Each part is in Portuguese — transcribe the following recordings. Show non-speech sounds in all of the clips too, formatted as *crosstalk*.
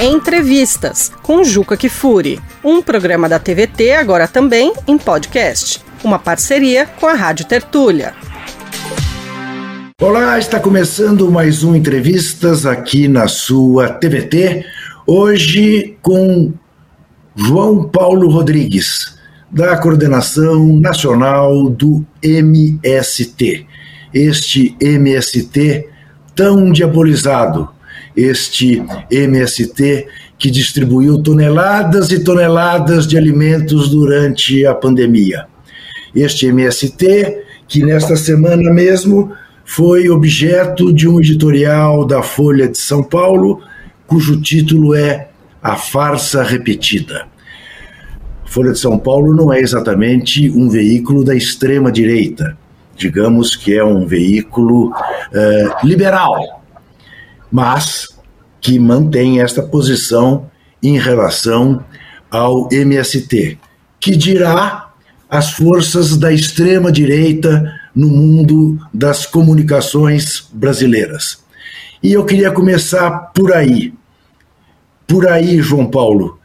Entrevistas com Juca Kifuri, um programa da TVT agora também em podcast, uma parceria com a Rádio Tertúlia. Olá, está começando mais um Entrevistas aqui na sua TVT, hoje com João Paulo Rodrigues, da Coordenação Nacional do MST. Este MST tão diabolizado, este MST que distribuiu toneladas e toneladas de alimentos durante a pandemia. Este MST que nesta semana mesmo foi objeto de um editorial da Folha de São Paulo, cujo título é A Farsa Repetida. Folha de São Paulo não é exatamente um veículo da extrema direita, digamos que é um veículo uh, liberal, mas que mantém esta posição em relação ao MST, que dirá as forças da extrema direita no mundo das comunicações brasileiras. E eu queria começar por aí. Por aí, João Paulo,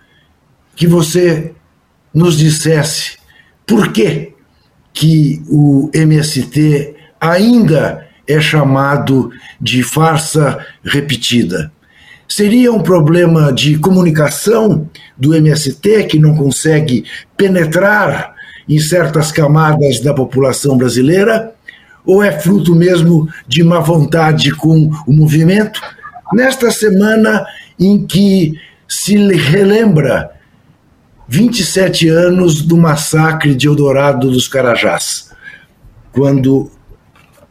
que você nos dissesse por que que o MST ainda é chamado de farsa repetida. Seria um problema de comunicação do MST que não consegue penetrar em certas camadas da população brasileira? Ou é fruto mesmo de má vontade com o movimento? Nesta semana em que se relembra 27 anos do massacre de Eldorado dos Carajás, quando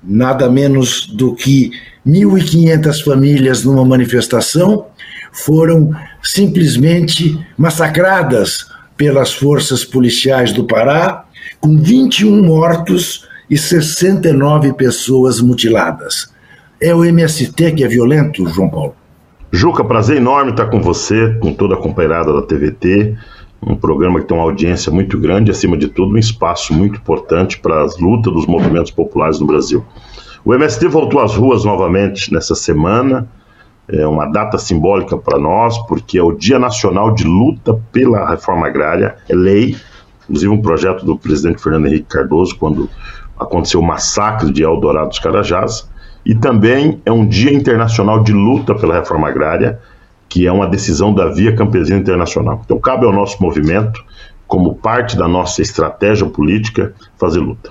nada menos do que 1.500 famílias numa manifestação foram simplesmente massacradas pelas forças policiais do Pará, com 21 mortos e 69 pessoas mutiladas. É o MST que é violento, João Paulo? Juca, prazer enorme estar com você, com toda a companheirada da TVT um programa que tem uma audiência muito grande, acima de tudo, um espaço muito importante para as lutas dos movimentos populares no Brasil. O MST voltou às ruas novamente nessa semana, é uma data simbólica para nós, porque é o Dia Nacional de Luta pela Reforma Agrária, é lei, inclusive um projeto do presidente Fernando Henrique Cardoso, quando aconteceu o massacre de Eldorado dos Carajás, e também é um Dia Internacional de Luta pela Reforma Agrária, que é uma decisão da Via Campesina Internacional. Então, cabe ao nosso movimento, como parte da nossa estratégia política, fazer luta.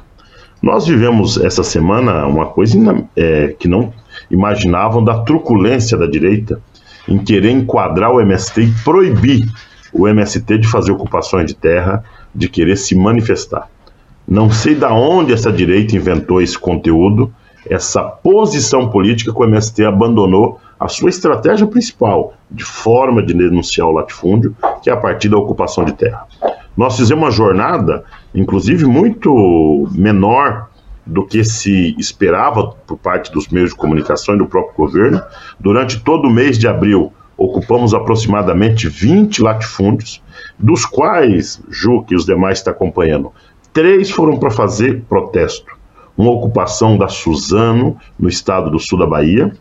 Nós vivemos essa semana uma coisa é, que não imaginavam da truculência da direita em querer enquadrar o MST e proibir o MST de fazer ocupações de terra, de querer se manifestar. Não sei da onde essa direita inventou esse conteúdo, essa posição política que o MST abandonou a sua estratégia principal de forma de denunciar o latifúndio, que é a partir da ocupação de terra. Nós fizemos uma jornada, inclusive muito menor do que se esperava por parte dos meios de comunicação e do próprio governo. Durante todo o mês de abril, ocupamos aproximadamente 20 latifúndios, dos quais, Ju, que os demais estão acompanhando, três foram para fazer protesto. Uma ocupação da Suzano, no estado do sul da Bahia,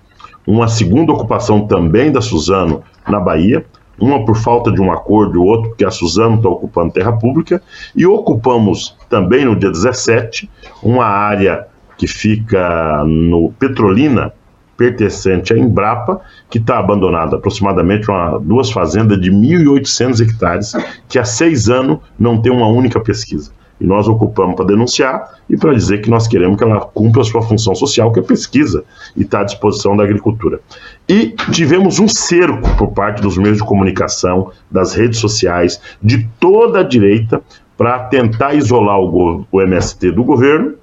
uma segunda ocupação também da Suzano na Bahia, uma por falta de um acordo e outro porque a Suzano está ocupando terra pública, e ocupamos também no dia 17 uma área que fica no Petrolina, pertencente à Embrapa, que está abandonada, aproximadamente uma, duas fazendas de 1.800 hectares, que há seis anos não tem uma única pesquisa. E nós ocupamos para denunciar e para dizer que nós queremos que ela cumpra a sua função social, que é pesquisa, e está à disposição da agricultura. E tivemos um cerco por parte dos meios de comunicação, das redes sociais, de toda a direita, para tentar isolar o, o MST do governo,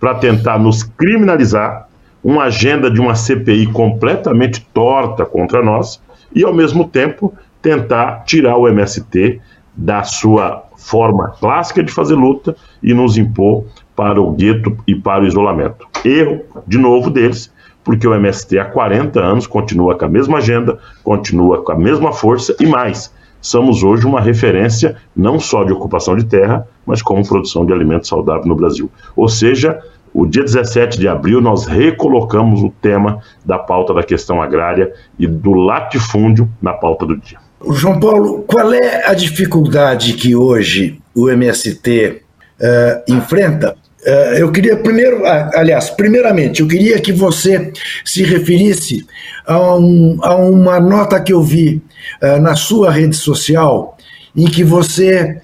para tentar nos criminalizar, uma agenda de uma CPI completamente torta contra nós, e ao mesmo tempo tentar tirar o MST da sua forma clássica de fazer luta e nos impor para o gueto e para o isolamento. Erro, de novo, deles, porque o MST há 40 anos continua com a mesma agenda, continua com a mesma força e mais. Somos hoje uma referência não só de ocupação de terra, mas como produção de alimentos saudáveis no Brasil. Ou seja, o dia 17 de abril, nós recolocamos o tema da pauta da questão agrária e do latifúndio na pauta do dia. João Paulo, qual é a dificuldade que hoje o MST uh, eh, enfrenta? Uh, eu queria primeiro, aliás, primeiramente, eu queria que você se referisse a, um, a uma nota que eu vi uh, na sua rede social, em que você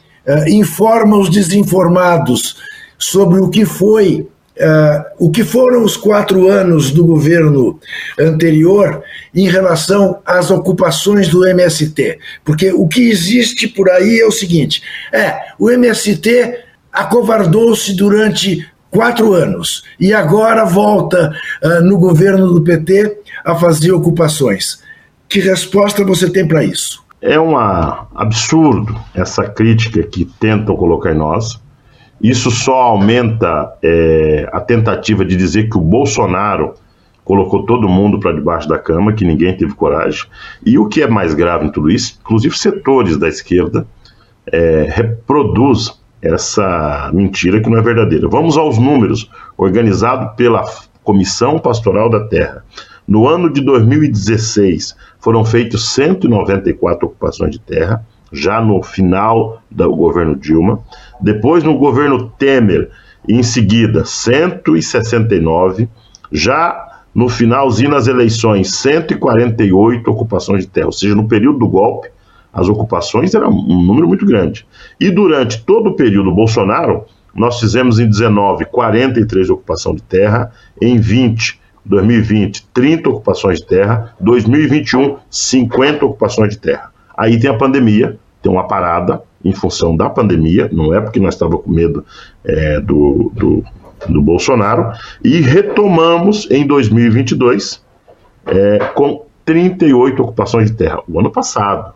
informa os desinformados sobre o que foi Uh, o que foram os quatro anos do governo anterior em relação às ocupações do MST. Porque o que existe por aí é o seguinte: é, o MST acovardou-se durante quatro anos e agora volta uh, no governo do PT a fazer ocupações. Que resposta você tem para isso? É um absurdo essa crítica que tentam colocar em nós isso só aumenta é, a tentativa de dizer que o Bolsonaro colocou todo mundo para debaixo da cama, que ninguém teve coragem. E o que é mais grave em tudo isso, inclusive setores da esquerda é, reproduz essa mentira que não é verdadeira. Vamos aos números, organizado pela Comissão Pastoral da Terra. No ano de 2016, foram feitas 194 ocupações de terra, já no final do governo Dilma. Depois, no governo Temer, em seguida, 169. Já no finalzinho das eleições, 148 ocupações de terra. Ou seja, no período do golpe, as ocupações eram um número muito grande. E durante todo o período Bolsonaro, nós fizemos em 19 43 ocupações de terra, em 20 2020 30 ocupações de terra, 2021 50 ocupações de terra. Aí tem a pandemia, tem uma parada em função da pandemia, não é porque nós estávamos com medo é, do, do, do, Bolsonaro, e retomamos em 2022 é, com 38 ocupações de terra, o ano passado,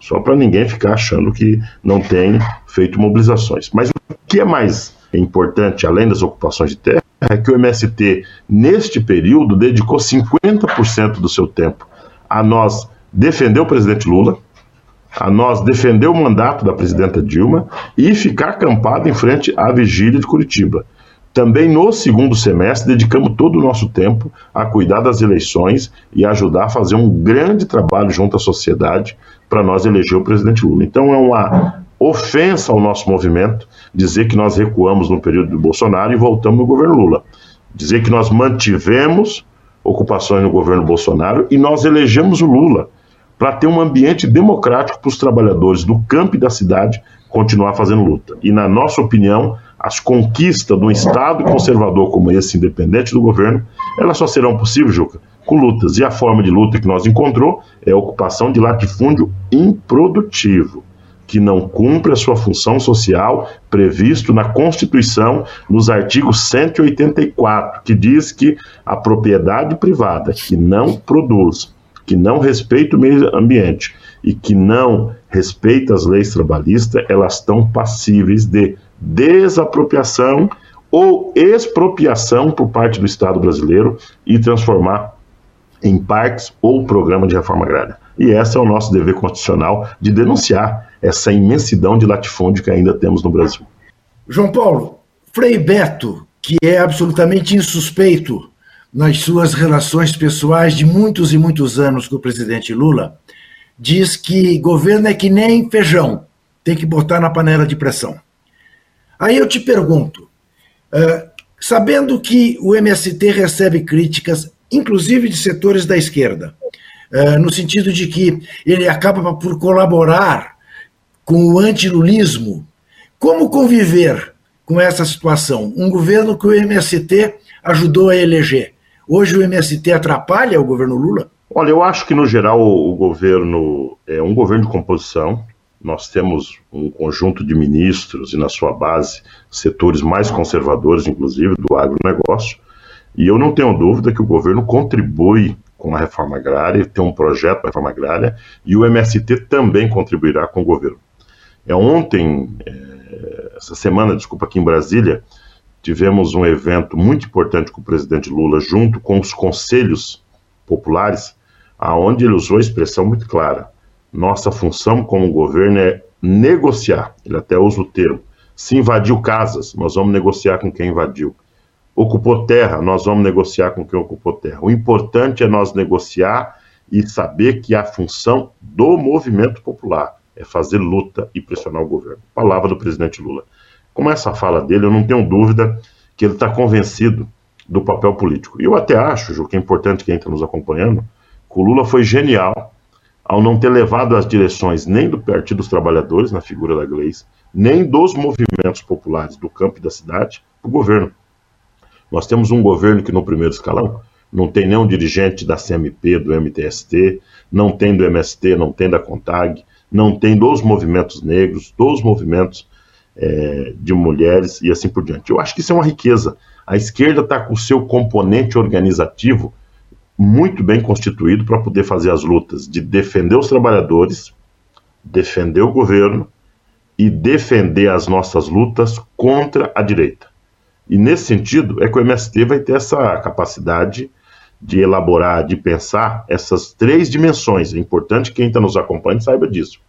só para ninguém ficar achando que não tem feito mobilizações. Mas o que é mais importante, além das ocupações de terra, é que o MST, neste período, dedicou 50% do seu tempo a nós defender o presidente Lula, a nós defender o mandato da presidenta Dilma e ficar acampado em frente à vigília de Curitiba. Também no segundo semestre dedicamos todo o nosso tempo a cuidar das eleições e ajudar a fazer um grande trabalho junto à sociedade para nós eleger o presidente Lula. Então é uma ofensa ao nosso movimento dizer que nós recuamos no período do Bolsonaro e voltamos no governo Lula. Dizer que nós mantivemos ocupações no governo Bolsonaro e nós elegemos o Lula para ter um ambiente democrático para os trabalhadores do campo e da cidade continuar fazendo luta. E, na nossa opinião, as conquistas de um Estado conservador como esse, independente do governo, elas só serão possíveis, Juca, com lutas. E a forma de luta que nós encontrou é a ocupação de latifúndio improdutivo, que não cumpre a sua função social previsto na Constituição, nos artigos 184, que diz que a propriedade privada que não produz que não respeita o meio ambiente e que não respeita as leis trabalhistas, elas estão passíveis de desapropriação ou expropriação por parte do Estado brasileiro e transformar em parques ou programa de reforma agrária. E esse é o nosso dever constitucional de denunciar essa imensidão de latifúndio que ainda temos no Brasil. João Paulo, Frei Beto, que é absolutamente insuspeito nas suas relações pessoais de muitos e muitos anos com o presidente Lula, diz que governo é que nem feijão, tem que botar na panela de pressão. Aí eu te pergunto, uh, sabendo que o MST recebe críticas, inclusive de setores da esquerda, uh, no sentido de que ele acaba por colaborar com o antilulismo, como conviver com essa situação? Um governo que o MST ajudou a eleger Hoje o MST atrapalha o governo Lula? Olha, eu acho que no geral o, governo é um governo de composição. Nós temos um conjunto de ministros e na sua base setores mais conservadores, inclusive do agronegócio. E eu não tenho dúvida que o governo contribui com a reforma agrária, tem um projeto para reforma agrária e o MST também contribuirá com o governo. É ontem, é, essa semana, desculpa, aqui em Brasília, tivemos um evento muito importante com o presidente Lula, junto com os conselhos populares, aonde ele usou a expressão muito clara. Nossa função como governo é negociar. Ele até usa o termo. Se invadiu casas, nós vamos negociar com quem invadiu. ocupou terra, nós vamos negociar com quem ocupou terra. O importante é nós negociar e saber que a função do movimento popular é fazer luta e pressionar o governo. Palavra do presidente Lula. Com essa fala dele, eu não tenho dúvida que ele está convencido do papel político. E eu até acho, Ju, que é importante quem está nos acompanhando, que o Lula foi genial ao não ter levado as direções nem do Partido dos Trabalhadores, na figura da Gleice, nem dos movimentos populares do campo e da cidade, para o governo. Nós temos um governo que, no primeiro escalão, não tem nenhum dirigente da CMP, do MTST, não tem do MST, não tem da CONTAG, não tem dos movimentos negros, dos movimentos é, de mulheres e assim por diante. Eu acho que isso é uma riqueza. A esquerda está com o seu componente organizativo muito bem constituído para poder fazer as lutas de defender os trabalhadores, defender o governo e defender as nossas lutas contra a direita. E nesse sentido é que o MST vai ter essa capacidade de elaborar, de pensar essas três dimensões. É importante que quem está nos acompanhando saiba disso.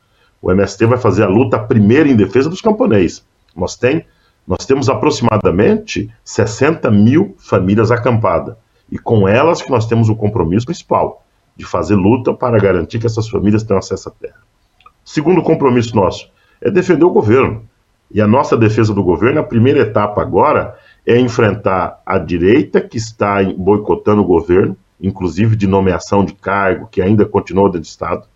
O MST vai fazer a luta primeira em defesa dos camponeses. Nós, tem, nós temos aproximadamente 60 mil famílias acampadas. E com elas que nós temos o compromisso principal de fazer luta para garantir que essas famílias tenham acesso à terra. Segundo compromisso nosso é defender o governo. E a nossa defesa do governo, a primeira etapa agora, é enfrentar a direita que está boicotando o governo, inclusive de nomeação de cargo, que ainda continua dentro do Estado,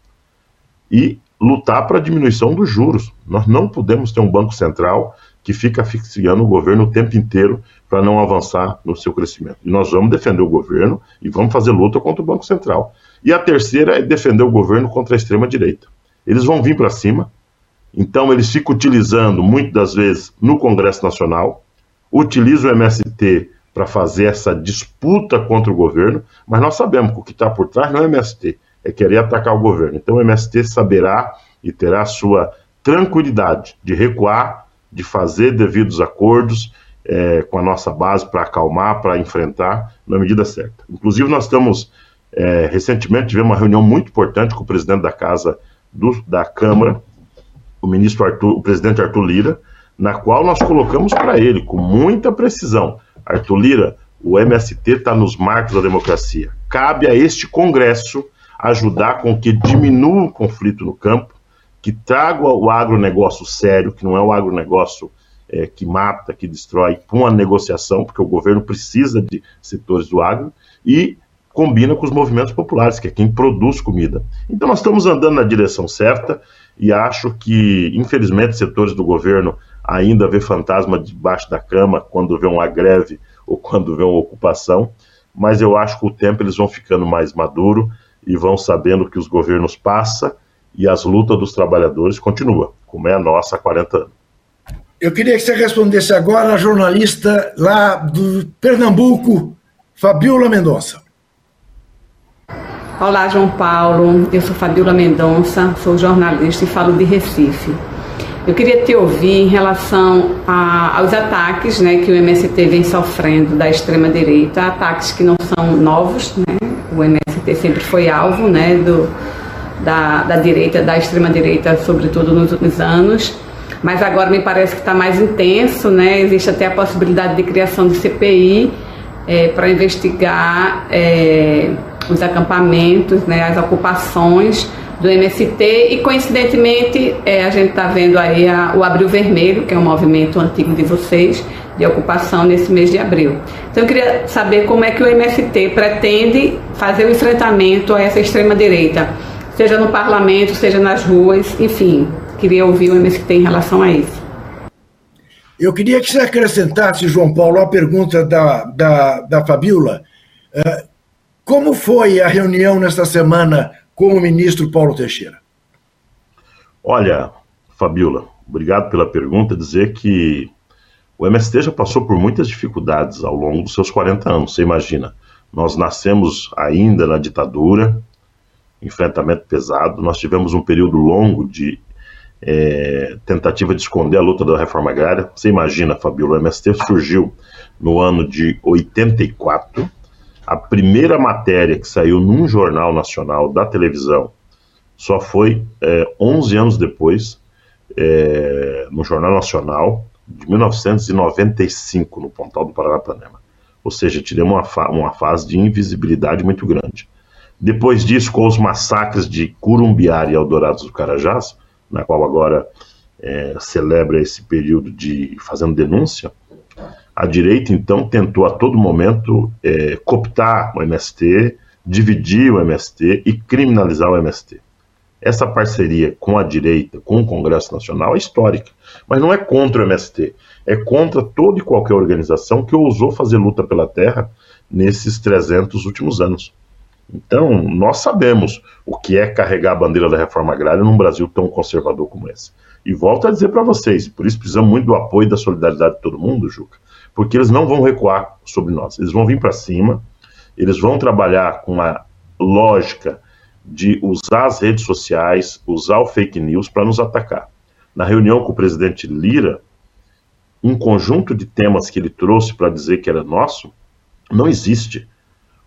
e lutar para a diminuição dos juros. Nós não podemos ter um Banco Central que fica asfixiando o governo o tempo inteiro para não avançar no seu crescimento. E nós vamos defender o governo e vamos fazer luta contra o Banco Central. E a terceira é defender o governo contra a extrema-direita. Eles vão vir para cima, então eles ficam utilizando, muitas das vezes, no Congresso Nacional, utiliza o MST para fazer essa disputa contra o governo, mas nós sabemos que o que está por trás não é o MST, é querer atacar o governo. Então o MST saberá e terá a sua tranquilidade de recuar, de fazer devidos acordos é, com a nossa base para acalmar, para enfrentar na medida certa. Inclusive nós estamos é, recentemente tivemos uma reunião muito importante com o presidente da casa do, da Câmara, o ministro Arthur, o presidente Arthur Lira, na qual nós colocamos para ele, com muita precisão, Arthur Lira, o MST está nos marcos da democracia. Cabe a este Congresso ajudar com que diminua o conflito no campo, que traga o agronegócio sério, que não é o agronegócio é, que mata, que destrói, com a negociação, porque o governo precisa de setores do agro, e combina com os movimentos populares, que é quem produz comida. Então nós estamos andando na direção certa e acho que, infelizmente, setores do governo ainda vê fantasma debaixo da cama quando vê uma greve ou quando vê uma ocupação, mas eu acho que o tempo eles vão ficando mais maduros e vão sabendo que os governos passam e as lutas dos trabalhadores continuam, como é a nossa há 40 anos. Eu queria que você respondesse agora a jornalista lá do Pernambuco, Fabiola Mendonça. Olá, João Paulo. Eu sou Fabiola Mendonça, sou jornalista e falo de Recife. Eu queria te ouvir em relação a, aos ataques né, que o MST vem sofrendo da extrema-direita, ataques que não são novos, né? o MST sempre foi alvo né, do, da, da direita, da extrema-direita, sobretudo nos últimos anos, mas agora me parece que está mais intenso, né? existe até a possibilidade de criação de CPI é, para investigar é, os acampamentos, né, as ocupações do MST e coincidentemente é, a gente está vendo aí a, o Abril Vermelho, que é um movimento antigo de vocês, de ocupação nesse mês de abril. Então eu queria saber como é que o MST pretende fazer o enfrentamento a essa extrema-direita, seja no parlamento, seja nas ruas, enfim, queria ouvir o MST em relação a isso. Eu queria que você acrescentasse, João Paulo, a pergunta da, da, da Fabiola. Uh, como foi a reunião nesta semana com o ministro Paulo Teixeira? Olha, Fabiola, obrigado pela pergunta. Dizer que o MST já passou por muitas dificuldades ao longo dos seus 40 anos, você imagina. Nós nascemos ainda na ditadura, enfrentamento pesado, nós tivemos um período longo de é, tentativa de esconder a luta da reforma agrária. Você imagina, Fabiola, o MST surgiu no ano de 84. A primeira matéria que saiu num jornal nacional da televisão só foi é, 11 anos depois, é, no Jornal Nacional, de 1995, no Pontal do Paranapanema. Ou seja, tivemos uma, fa uma fase de invisibilidade muito grande. Depois disso, com os massacres de Curumbiara e Eldorado do Carajás, na qual agora é, celebra esse período de fazendo denúncia, a direita então tentou a todo momento é, cooptar o MST, dividir o MST e criminalizar o MST. Essa parceria com a direita, com o Congresso Nacional, é histórica, mas não é contra o MST, é contra toda e qualquer organização que ousou fazer luta pela terra nesses 300 últimos anos. Então, nós sabemos o que é carregar a bandeira da reforma agrária num Brasil tão conservador como esse. E volto a dizer para vocês, por isso precisamos muito do apoio e da solidariedade de todo mundo, Juca, porque eles não vão recuar sobre nós, eles vão vir para cima, eles vão trabalhar com a lógica de usar as redes sociais, usar o fake news para nos atacar. Na reunião com o presidente Lira, um conjunto de temas que ele trouxe para dizer que era nosso não existe.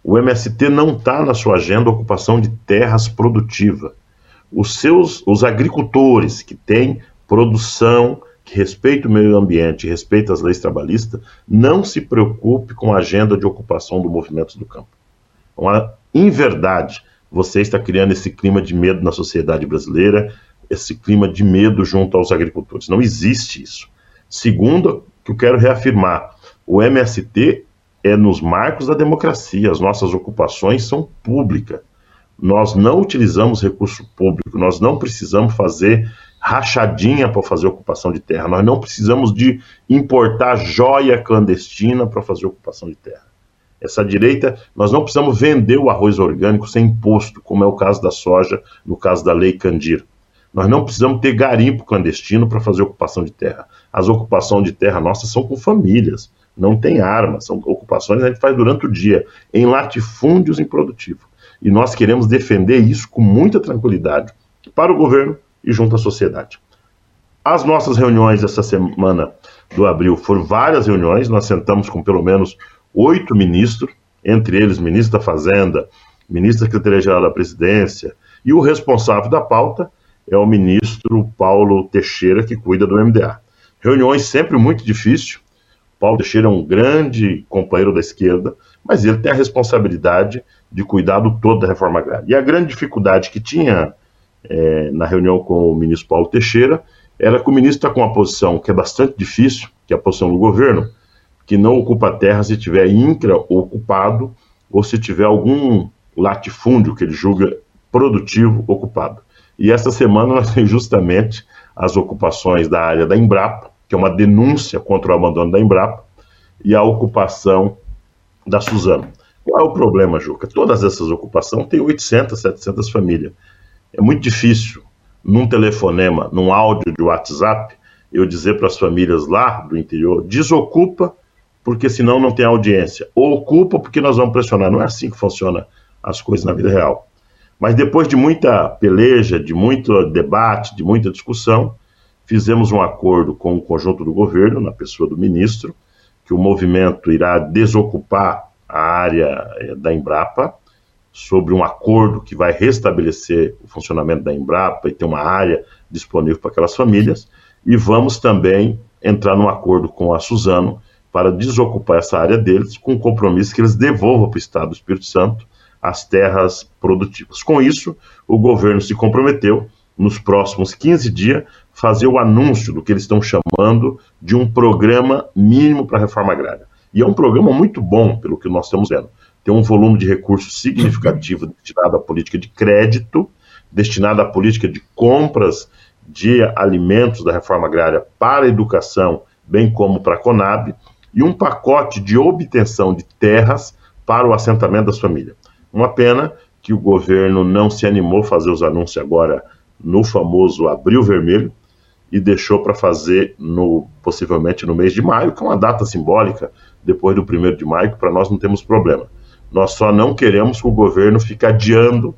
O MST não está na sua agenda ocupação de terras produtivas. Os seus, os agricultores que têm produção, que respeitam o meio ambiente, respeitam as leis trabalhistas, não se preocupe com a agenda de ocupação do movimento do campo. Uma, em verdade, você está criando esse clima de medo na sociedade brasileira, esse clima de medo junto aos agricultores. Não existe isso. Segundo, que eu quero reafirmar, o MST é nos marcos da democracia, as nossas ocupações são públicas. Nós não utilizamos recurso público, nós não precisamos fazer rachadinha para fazer ocupação de terra, nós não precisamos de importar joia clandestina para fazer ocupação de terra. Essa direita, nós não precisamos vender o arroz orgânico sem imposto, como é o caso da soja, no caso da lei Candir. Nós não precisamos ter garimpo clandestino para fazer ocupação de terra. As ocupações de terra nossas são com famílias não tem armas, são ocupações que a gente faz durante o dia, em latifúndios improdutivos. E nós queremos defender isso com muita tranquilidade para o governo e junto à sociedade. As nossas reuniões essa semana do abril foram várias reuniões, nós sentamos com pelo menos oito ministros, entre eles ministro da Fazenda, ministro da Secretaria-Geral da Presidência, e o responsável da pauta é o ministro Paulo Teixeira, que cuida do MDA. Reuniões sempre muito difíceis, Paulo Teixeira é um grande companheiro da esquerda, mas ele tem a responsabilidade de cuidar do todo da reforma agrária. E a grande dificuldade que tinha é, na reunião com o ministro Paulo Teixeira era que o ministro está com uma posição que é bastante difícil, que é a posição do governo, que não ocupa a terra se tiver intra ocupado ou se tiver algum latifúndio que ele julga produtivo ocupado. E essa semana nós temos justamente as ocupações da área da Embrapa, que é uma denúncia contra o abandono da Embrapa, e a ocupação da Suzano. Qual é o problema, Juca? Todas essas ocupações têm 800, 700 famílias. É muito difícil, num telefonema, num áudio de WhatsApp, eu dizer para as famílias lá do interior: desocupa, porque senão não tem audiência. Ou ocupa, porque nós vamos pressionar. Não é assim que funciona as coisas na vida real. Mas depois de muita peleja, de muito debate, de muita discussão, fizemos um acordo com o conjunto do governo, na pessoa do ministro, que o movimento irá desocupar a área eh, da Embrapa, sobre um acordo que vai restabelecer o funcionamento da Embrapa e ter uma área disponível para aquelas famílias, e vamos também entrar num acordo com a Suzano para desocupar essa área deles, com o compromisso que eles devolvam para o Estado do Espírito Santo as terras produtivas. Com isso, o governo se comprometeu, nos próximos 15 dias, fazer o anúncio do que eles estão chamando de um programa mínimo para a reforma agrária. E é um programa muito bom, pelo que nós estamos vendo. Tem um volume de recursos significativo destinado à política de crédito, destinado à política de compras de alimentos da reforma agrária para a educação, bem como para a Conab, e um pacote de obtenção de terras para o assentamento das famílias. Uma pena que o governo não se animou a fazer os anúncios agora no famoso Abril Vermelho, e deixou para fazer no possivelmente no mês de maio, que é uma data simbólica, depois do primeiro de maio, que para nós não temos problema. Nós só não queremos que o governo fique adiando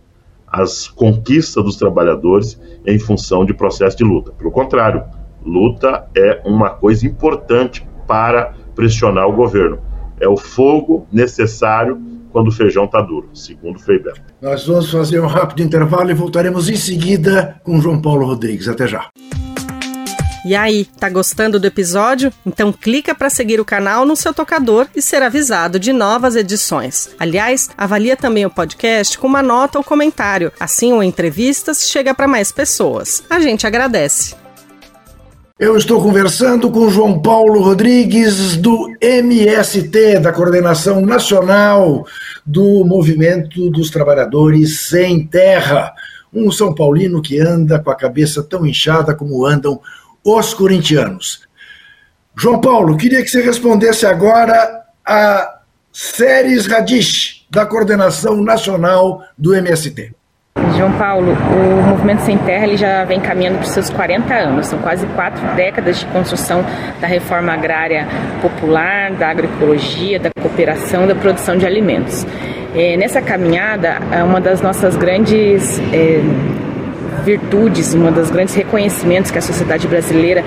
as conquistas dos trabalhadores em função de processo de luta. Pelo contrário, luta é uma coisa importante para pressionar o governo. É o fogo necessário quando o feijão está duro, segundo o Frei Beto. Nós vamos fazer um rápido intervalo e voltaremos em seguida com João Paulo Rodrigues. Até já. E aí, tá gostando do episódio? Então clica para seguir o canal no seu tocador e ser avisado de novas edições. Aliás, avalia também o podcast com uma nota ou comentário. Assim o Entrevistas chega para mais pessoas. A gente agradece. Eu estou conversando com João Paulo Rodrigues, do MST, da Coordenação Nacional do Movimento dos Trabalhadores Sem Terra. Um São Paulino que anda com a cabeça tão inchada como andam os corintianos. João Paulo, queria que você respondesse agora a Séries Radish, da Coordenação Nacional do MST. João Paulo, o Movimento Sem Terra ele já vem caminhando para os seus 40 anos. São quase quatro décadas de construção da reforma agrária popular, da agroecologia, da cooperação, da produção de alimentos. É, nessa caminhada, é uma das nossas grandes é, virtudes, uma das grandes reconhecimentos que a sociedade brasileira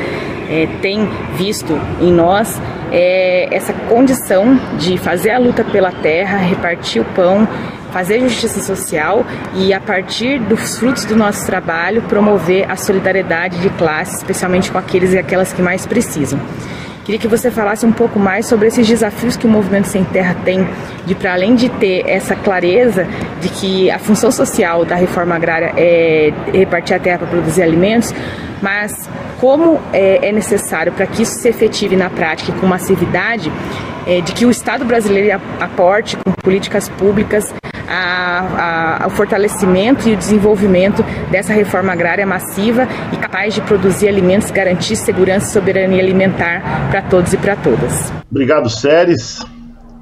é, tem visto em nós é essa condição de fazer a luta pela terra, repartir o pão fazer justiça social e, a partir dos frutos do nosso trabalho, promover a solidariedade de classe, especialmente com aqueles e aquelas que mais precisam. Queria que você falasse um pouco mais sobre esses desafios que o Movimento Sem Terra tem, de para além de ter essa clareza de que a função social da reforma agrária é repartir a terra para produzir alimentos, mas como é, é necessário para que isso se efetive na prática com massividade, é, de que o Estado brasileiro aporte com políticas públicas a, a, ao fortalecimento e o desenvolvimento dessa reforma agrária massiva e capaz de produzir alimentos, garantir segurança e soberania alimentar para todos e para todas. Obrigado, Séries.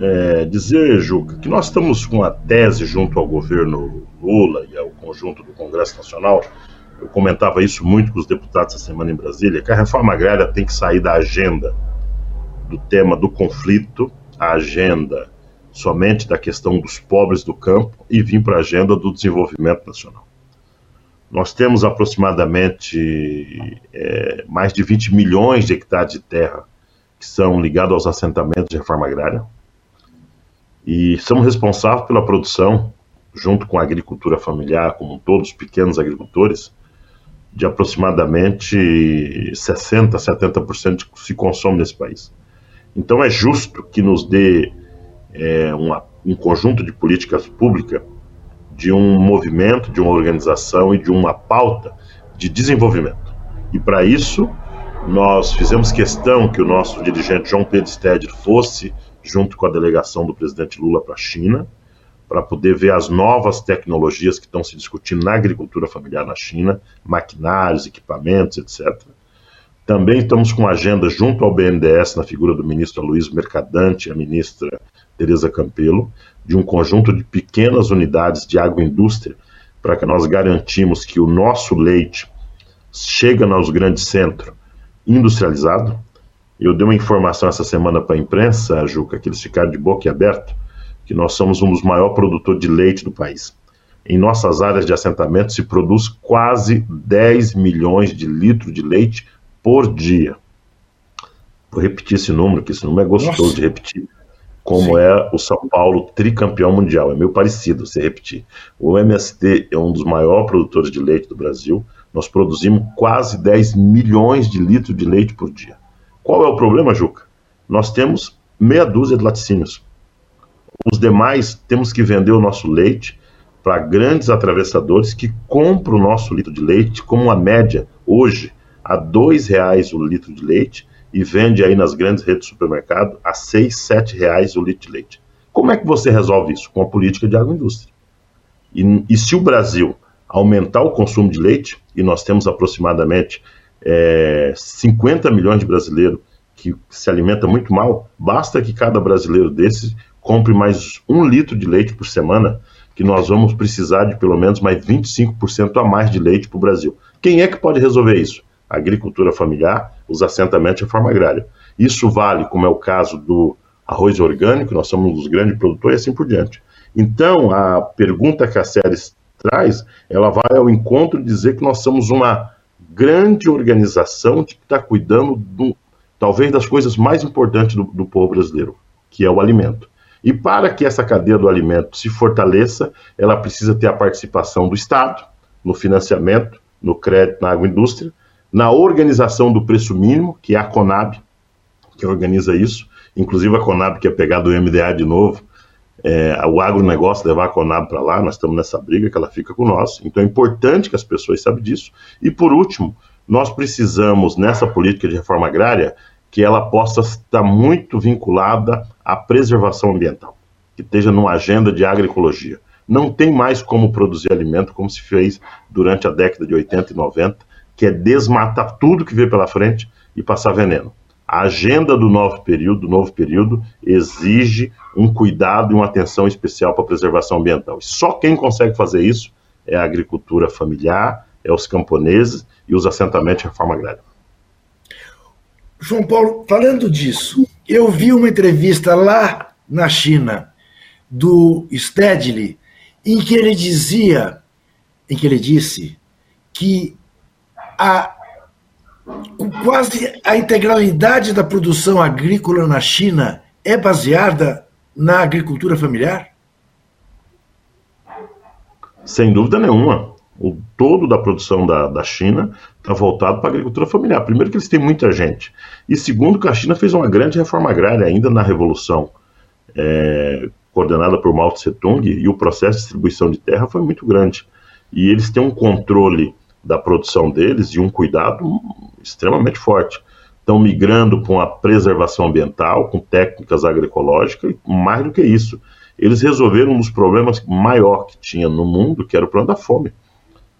É, dizer, Juca, que nós estamos com a tese junto ao governo Lula e ao conjunto do Congresso Nacional. Eu comentava isso muito com os deputados essa semana em Brasília, que a reforma agrária tem que sair da agenda do tema do conflito, a agenda somente da questão dos pobres do campo e vir para a agenda do desenvolvimento nacional. Nós temos aproximadamente é, mais de 20 milhões de hectares de terra que são ligados aos assentamentos de reforma agrária e somos responsáveis pela produção, junto com a agricultura familiar, como todos os pequenos agricultores, de aproximadamente 60% a 70% que se consome nesse país. Então é justo que nos dê é, uma, um conjunto de políticas públicas, de um movimento, de uma organização e de uma pauta de desenvolvimento. E para isso, nós fizemos questão que o nosso dirigente João Pedro Stedler fosse, junto com a delegação do presidente Lula, para a China, para poder ver as novas tecnologias que estão se discutindo na agricultura familiar na China, maquinários, equipamentos, etc. Também estamos com agenda junto ao BNDES, na figura do ministro Luiz Mercadante e a ministra Tereza Campelo, de um conjunto de pequenas unidades de agroindústria para que nós garantimos que o nosso leite chega nos grandes centros industrializado. Eu dei uma informação essa semana para a imprensa, Juca, que eles ficaram de boca aberta, que nós somos um dos maiores produtores de leite do país. Em nossas áreas de assentamento se produz quase 10 milhões de litros de leite por dia. Vou repetir esse número, que esse número é gostoso Nossa. de repetir como Sim. é o São Paulo tricampeão mundial. É meio parecido se repetir. O MST é um dos maiores produtores de leite do Brasil. Nós produzimos quase 10 milhões de litros de leite por dia. Qual é o problema, Juca? Nós temos meia dúzia de laticínios. Os demais temos que vender o nosso leite para grandes atravessadores que compram o nosso litro de leite como uma média hoje a R$ reais o litro de leite e vende aí nas grandes redes de supermercado a 6, 7 reais o litro de leite. Como é que você resolve isso? Com a política de agroindústria. E, e se o Brasil aumentar o consumo de leite, e nós temos aproximadamente é, 50 milhões de brasileiros que se alimenta muito mal, basta que cada brasileiro desses compre mais um litro de leite por semana, que nós vamos precisar de pelo menos mais 25% a mais de leite para o Brasil. Quem é que pode resolver isso? A agricultura familiar os assentamentos de forma agrária. Isso vale, como é o caso do arroz orgânico, nós somos um dos grandes produtores e assim por diante. Então, a pergunta que a série traz, ela vai ao encontro de dizer que nós somos uma grande organização que está cuidando, do, talvez, das coisas mais importantes do, do povo brasileiro, que é o alimento. E para que essa cadeia do alimento se fortaleça, ela precisa ter a participação do Estado no financiamento, no crédito na agroindústria, na organização do preço mínimo, que é a Conab, que organiza isso, inclusive a Conab que é pegar do MDA de novo, é, o agronegócio levar a Conab para lá, nós estamos nessa briga que ela fica com nós, então é importante que as pessoas saibam disso. E por último, nós precisamos, nessa política de reforma agrária, que ela possa estar muito vinculada à preservação ambiental, que esteja numa agenda de agroecologia. Não tem mais como produzir alimento como se fez durante a década de 80 e 90, que é desmatar tudo que vê pela frente e passar veneno. A agenda do novo período, do novo período exige um cuidado e uma atenção especial para a preservação ambiental. só quem consegue fazer isso é a agricultura familiar, é os camponeses e os assentamentos de reforma agrária. João Paulo, falando disso, eu vi uma entrevista lá na China do Stedley em que ele dizia, em que ele disse que a quase a integralidade da produção agrícola na China é baseada na agricultura familiar? Sem dúvida nenhuma. O todo da produção da, da China está voltado para a agricultura familiar. Primeiro, que eles têm muita gente. E segundo, que a China fez uma grande reforma agrária ainda na Revolução, é, coordenada por Mao Tse Tung, e o processo de distribuição de terra foi muito grande. E eles têm um controle da produção deles e um cuidado extremamente forte. Estão migrando para uma preservação ambiental, com técnicas agroecológicas, e mais do que isso, eles resolveram um dos problemas maior que tinha no mundo, que era o problema da fome.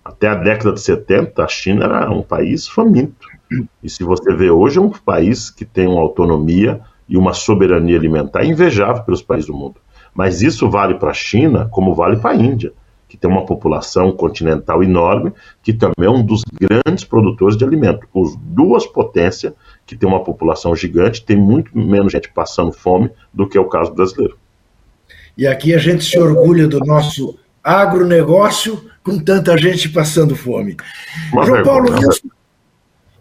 Até a década de 70, a China era um país faminto. E se você vê hoje, é um país que tem uma autonomia e uma soberania alimentar invejável pelos países do mundo. Mas isso vale para a China como vale para a Índia que tem uma população continental enorme, que também é um dos grandes produtores de alimento. Os duas potências, que tem uma população gigante, tem muito menos gente passando fome do que é o caso brasileiro. E aqui a gente se orgulha do nosso agronegócio com tanta gente passando fome. Uma João Paulo,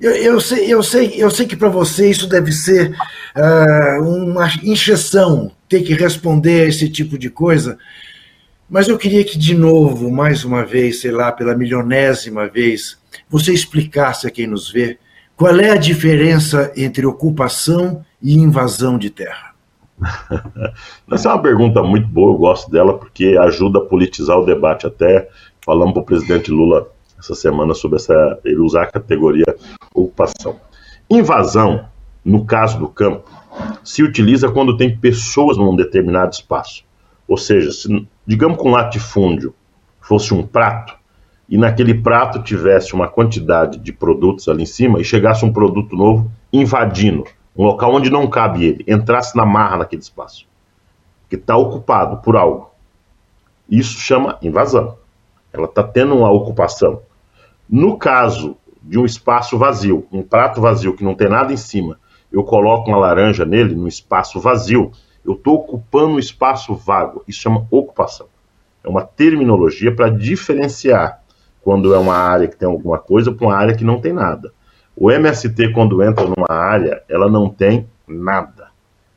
eu, eu, sei, eu, sei, eu sei que para você isso deve ser uh, uma injeção, ter que responder a esse tipo de coisa, mas eu queria que, de novo, mais uma vez, sei lá, pela milionésima vez, você explicasse a quem nos vê qual é a diferença entre ocupação e invasão de terra. *laughs* Essa é uma pergunta muito boa, eu gosto dela, porque ajuda a politizar o debate. Até falamos para o presidente Lula essa semana sobre essa, ele usar a categoria ocupação. Invasão, no caso do campo, se utiliza quando tem pessoas num determinado espaço. Ou seja, se, digamos que um latifúndio fosse um prato, e naquele prato tivesse uma quantidade de produtos ali em cima e chegasse um produto novo invadindo um local onde não cabe ele, entrasse na marra naquele espaço, que está ocupado por algo. Isso chama invasão. Ela está tendo uma ocupação. No caso de um espaço vazio, um prato vazio que não tem nada em cima, eu coloco uma laranja nele, num espaço vazio, eu estou ocupando um espaço vago. Isso chama ocupação. É uma terminologia para diferenciar quando é uma área que tem alguma coisa para uma área que não tem nada. O MST, quando entra numa área, ela não tem nada.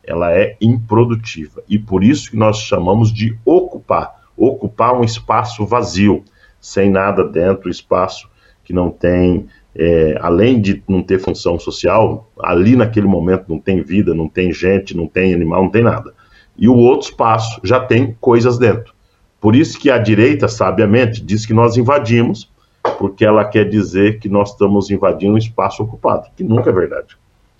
Ela é improdutiva. E por isso que nós chamamos de ocupar. Ocupar um espaço vazio, sem nada dentro, espaço que não tem é, além de não ter função social, ali naquele momento não tem vida, não tem gente, não tem animal, não tem nada. E o outro espaço já tem coisas dentro. Por isso que a direita, sabiamente, diz que nós invadimos, porque ela quer dizer que nós estamos invadindo um espaço ocupado, que nunca é verdade.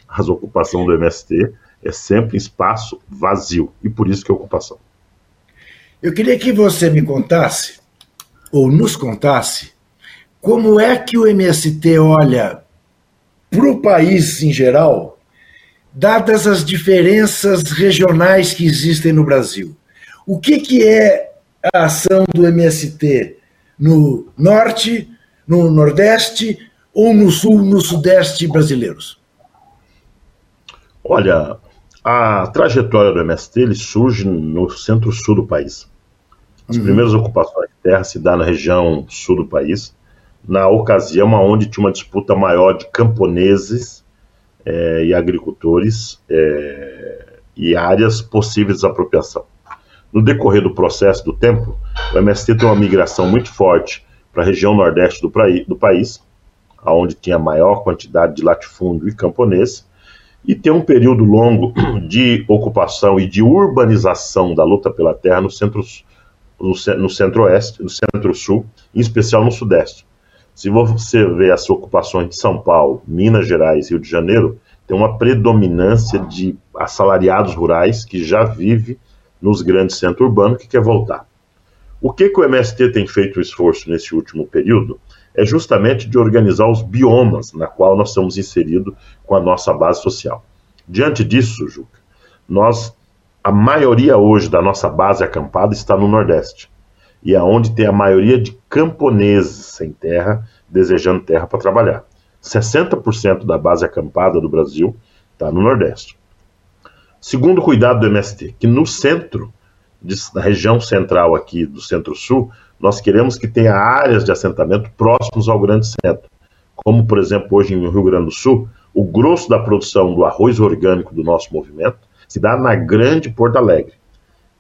A ocupação do MST é sempre espaço vazio, e por isso que é ocupação. Eu queria que você me contasse, ou nos contasse, como é que o MST olha para o país em geral, dadas as diferenças regionais que existem no Brasil? O que, que é a ação do MST no norte, no nordeste ou no sul, no sudeste brasileiros? Olha, a trajetória do MST ele surge no centro-sul do país. As uhum. primeiras ocupações de terra se dão na região sul do país, na ocasião onde tinha uma disputa maior de camponeses é, e agricultores é, e áreas possíveis de apropriação. No decorrer do processo do tempo, o MST tem uma migração muito forte para a região nordeste do, do país, onde tinha maior quantidade de latifúndio e camponês, e tem um período longo *clears throat* de ocupação e de urbanização da luta pela terra no centro no, no centro-oeste, no centro-sul, em especial no sudeste. Se você vê as ocupações de São Paulo, Minas Gerais e Rio de Janeiro, tem uma predominância de assalariados rurais que já vive nos grandes centros urbanos que quer voltar. O que, que o MST tem feito o esforço nesse último período é justamente de organizar os biomas na qual nós estamos inseridos com a nossa base social. Diante disso, Juca, nós, a maioria hoje da nossa base acampada está no Nordeste, e é onde tem a maioria de camponeses sem terra, desejando terra para trabalhar. 60% da base acampada do Brasil está no Nordeste. Segundo cuidado do MST, que no centro, da região central aqui do Centro-Sul, nós queremos que tenha áreas de assentamento próximos ao grande centro. Como, por exemplo, hoje no Rio Grande do Sul, o grosso da produção do arroz orgânico do nosso movimento se dá na grande Porto Alegre.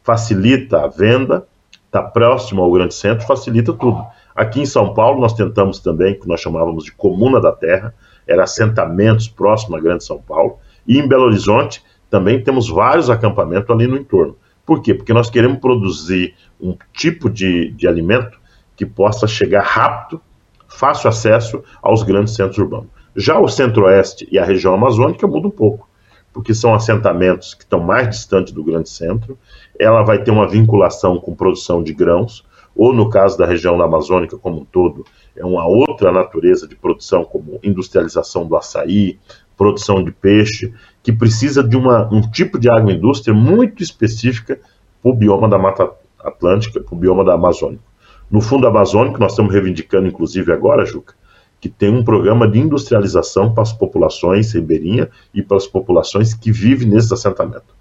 Facilita a venda, está próximo ao grande centro, facilita tudo. Aqui em São Paulo, nós tentamos também, que nós chamávamos de Comuna da Terra, era assentamentos próximos à Grande São Paulo. E em Belo Horizonte, também temos vários acampamentos ali no entorno. Por quê? Porque nós queremos produzir um tipo de, de alimento que possa chegar rápido, fácil acesso aos grandes centros urbanos. Já o centro-oeste e a região amazônica muda um pouco, porque são assentamentos que estão mais distantes do grande centro, ela vai ter uma vinculação com produção de grãos, ou no caso da região da Amazônica como um todo, é uma outra natureza de produção, como industrialização do açaí, produção de peixe, que precisa de uma, um tipo de agroindústria muito específica para o bioma da Mata Atlântica, para o bioma da Amazônia. No Fundo Amazônico, nós estamos reivindicando, inclusive agora, Juca, que tem um programa de industrialização para as populações ribeirinhas e para as populações que vivem nesses assentamentos.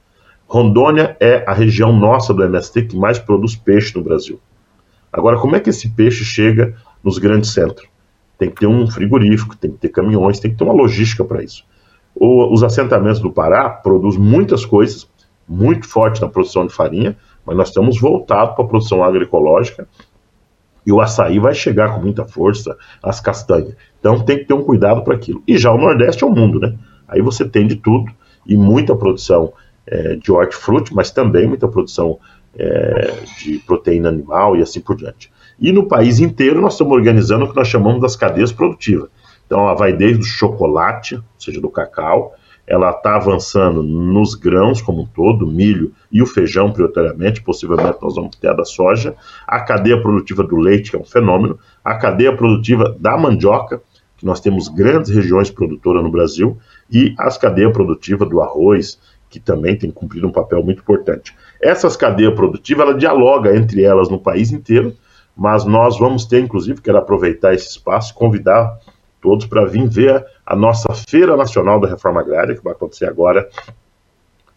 Rondônia é a região nossa do MST que mais produz peixe no Brasil. Agora, como é que esse peixe chega nos grandes centros? Tem que ter um frigorífico, tem que ter caminhões, tem que ter uma logística para isso. O, os assentamentos do Pará produzem muitas coisas, muito forte na produção de farinha, mas nós estamos voltados para a produção agroecológica e o açaí vai chegar com muita força, as castanhas. Então tem que ter um cuidado para aquilo. E já o Nordeste é o mundo, né? Aí você tem de tudo e muita produção é, de hortifruti, mas também muita produção é, de proteína animal e assim por diante. E no país inteiro nós estamos organizando o que nós chamamos das cadeias produtivas. Então ela vai desde o chocolate, ou seja, do cacau, ela está avançando nos grãos como um todo, milho e o feijão prioritariamente, possivelmente nós vamos ter a da soja, a cadeia produtiva do leite, que é um fenômeno, a cadeia produtiva da mandioca, que nós temos grandes regiões produtoras no Brasil, e as cadeias produtivas do arroz, que também tem cumprido um papel muito importante. Essas cadeias produtivas, ela dialoga entre elas no país inteiro, mas nós vamos ter, inclusive, quero aproveitar esse espaço, convidar todos para vir ver a nossa Feira Nacional da Reforma Agrária, que vai acontecer agora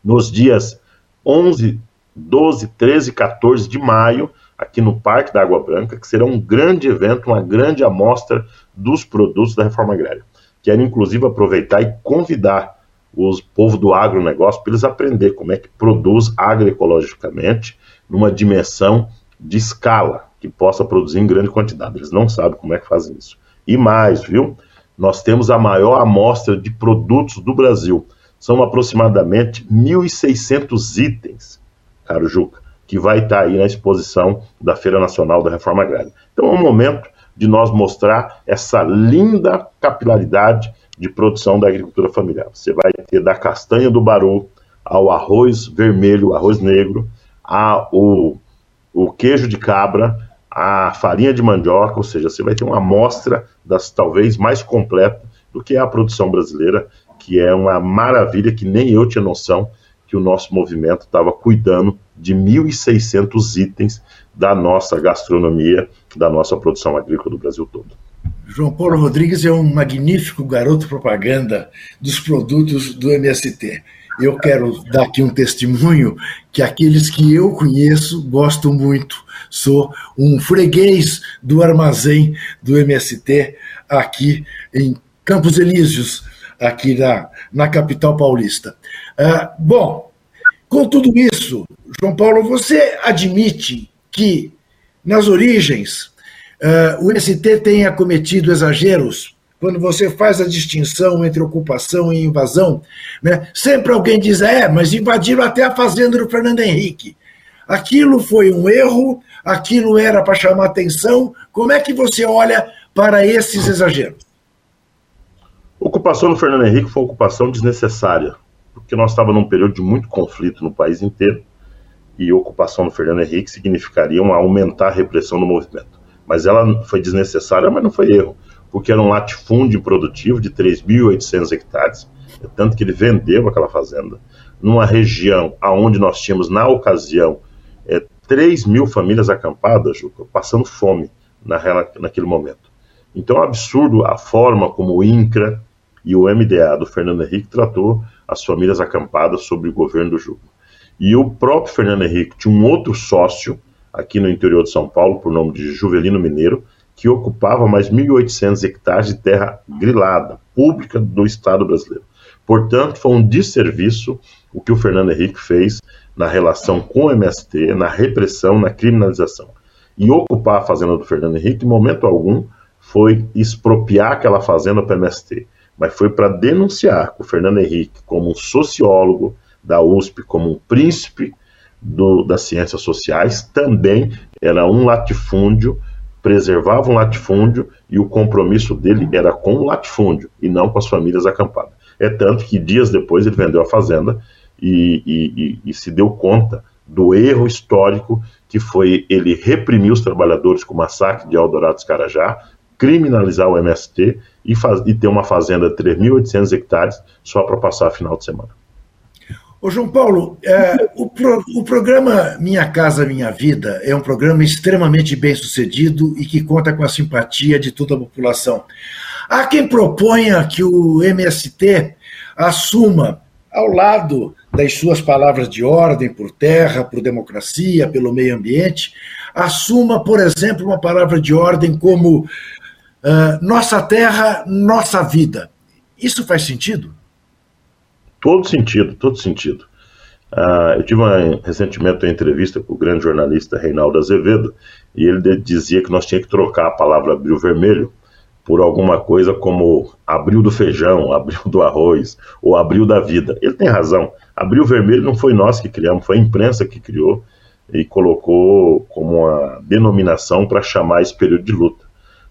nos dias 11, 12, 13 e 14 de maio, aqui no Parque da Água Branca, que será um grande evento, uma grande amostra dos produtos da reforma agrária. Quero, inclusive, aproveitar e convidar os povo do agronegócio para eles aprender como é que produz agroecologicamente numa dimensão de escala que possa produzir em grande quantidade. Eles não sabem como é que fazem isso. E mais, viu? Nós temos a maior amostra de produtos do Brasil. São aproximadamente 1.600 itens, caro Juca, que vai estar aí na exposição da Feira Nacional da Reforma Agrária. Então é um momento de nós mostrar essa linda capilaridade de produção da agricultura familiar. Você vai ter da castanha do baru ao arroz vermelho, arroz negro, ao o queijo de cabra, a farinha de mandioca, ou seja, você vai ter uma amostra das talvez mais completa do que é a produção brasileira, que é uma maravilha que nem eu tinha noção que o nosso movimento estava cuidando de 1.600 itens da nossa gastronomia, da nossa produção agrícola do Brasil todo. João Paulo Rodrigues é um magnífico garoto propaganda dos produtos do MST. Eu quero dar aqui um testemunho que aqueles que eu conheço gostam muito. Sou um freguês do armazém do MST aqui em Campos Elíseos, aqui na, na capital paulista. Uh, bom, com tudo isso, João Paulo, você admite que nas origens uh, o MST tenha cometido exageros quando você faz a distinção entre ocupação e invasão, né, sempre alguém diz: é, mas invadiram até a fazenda do Fernando Henrique. Aquilo foi um erro, aquilo era para chamar atenção. Como é que você olha para esses exageros? Ocupação do Fernando Henrique foi uma ocupação desnecessária, porque nós estávamos num período de muito conflito no país inteiro e ocupação do Fernando Henrique significaria aumentar a repressão do movimento. Mas ela foi desnecessária, mas não foi erro, porque era um latifúndio produtivo de 3.800 hectares, é tanto que ele vendeu aquela fazenda, numa região aonde nós tínhamos, na ocasião, é, 3 mil famílias acampadas, Juca, passando fome na, naquele momento. Então é um absurdo a forma como o INCRA e o MDA do Fernando Henrique tratou as famílias acampadas sobre o governo do Juca. E o próprio Fernando Henrique tinha um outro sócio aqui no interior de São Paulo, por nome de Juvelino Mineiro, que ocupava mais 1.800 hectares de terra grilada, pública do Estado brasileiro. Portanto, foi um desserviço o que o Fernando Henrique fez na relação com o MST, na repressão, na criminalização. E ocupar a fazenda do Fernando Henrique, em momento algum, foi expropriar aquela fazenda para o MST, mas foi para denunciar o Fernando Henrique como um sociólogo, da USP como um príncipe do, das ciências sociais, também era um latifúndio, preservava um latifúndio e o compromisso dele era com o latifúndio e não com as famílias acampadas. É tanto que dias depois ele vendeu a fazenda e, e, e, e se deu conta do erro histórico que foi ele reprimir os trabalhadores com o massacre de Eldorado Carajá, criminalizar o MST e, faz, e ter uma fazenda de 3.800 hectares só para passar final de semana. Ô João Paulo, é, o, pro, o programa Minha Casa Minha Vida é um programa extremamente bem sucedido e que conta com a simpatia de toda a população. Há quem proponha que o MST assuma, ao lado das suas palavras de ordem por terra, por democracia, pelo meio ambiente, assuma, por exemplo, uma palavra de ordem como uh, nossa terra, nossa vida. Isso faz sentido? Todo sentido, todo sentido. Uh, eu tive uma, recentemente uma entrevista com o grande jornalista Reinaldo Azevedo e ele dizia que nós tínhamos que trocar a palavra abril vermelho por alguma coisa como abril do feijão, abril do arroz ou abril da vida. Ele tem razão. Abril vermelho não foi nós que criamos, foi a imprensa que criou e colocou como uma denominação para chamar esse período de luta.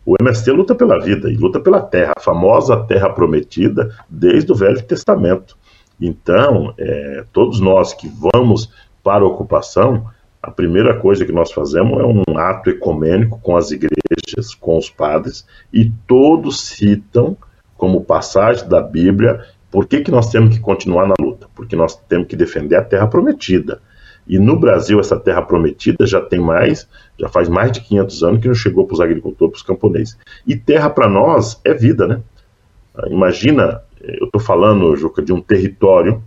O MST luta pela vida e luta pela terra, a famosa terra prometida desde o Velho Testamento. Então, é, todos nós que vamos para a ocupação, a primeira coisa que nós fazemos é um ato ecumênico com as igrejas, com os padres, e todos citam como passagem da Bíblia por que, que nós temos que continuar na luta? Porque nós temos que defender a terra prometida. E no Brasil, essa terra prometida já tem mais, já faz mais de 500 anos que não chegou para os agricultores, para os camponeses. E terra para nós é vida, né? Imagina eu estou falando, Juca, de um território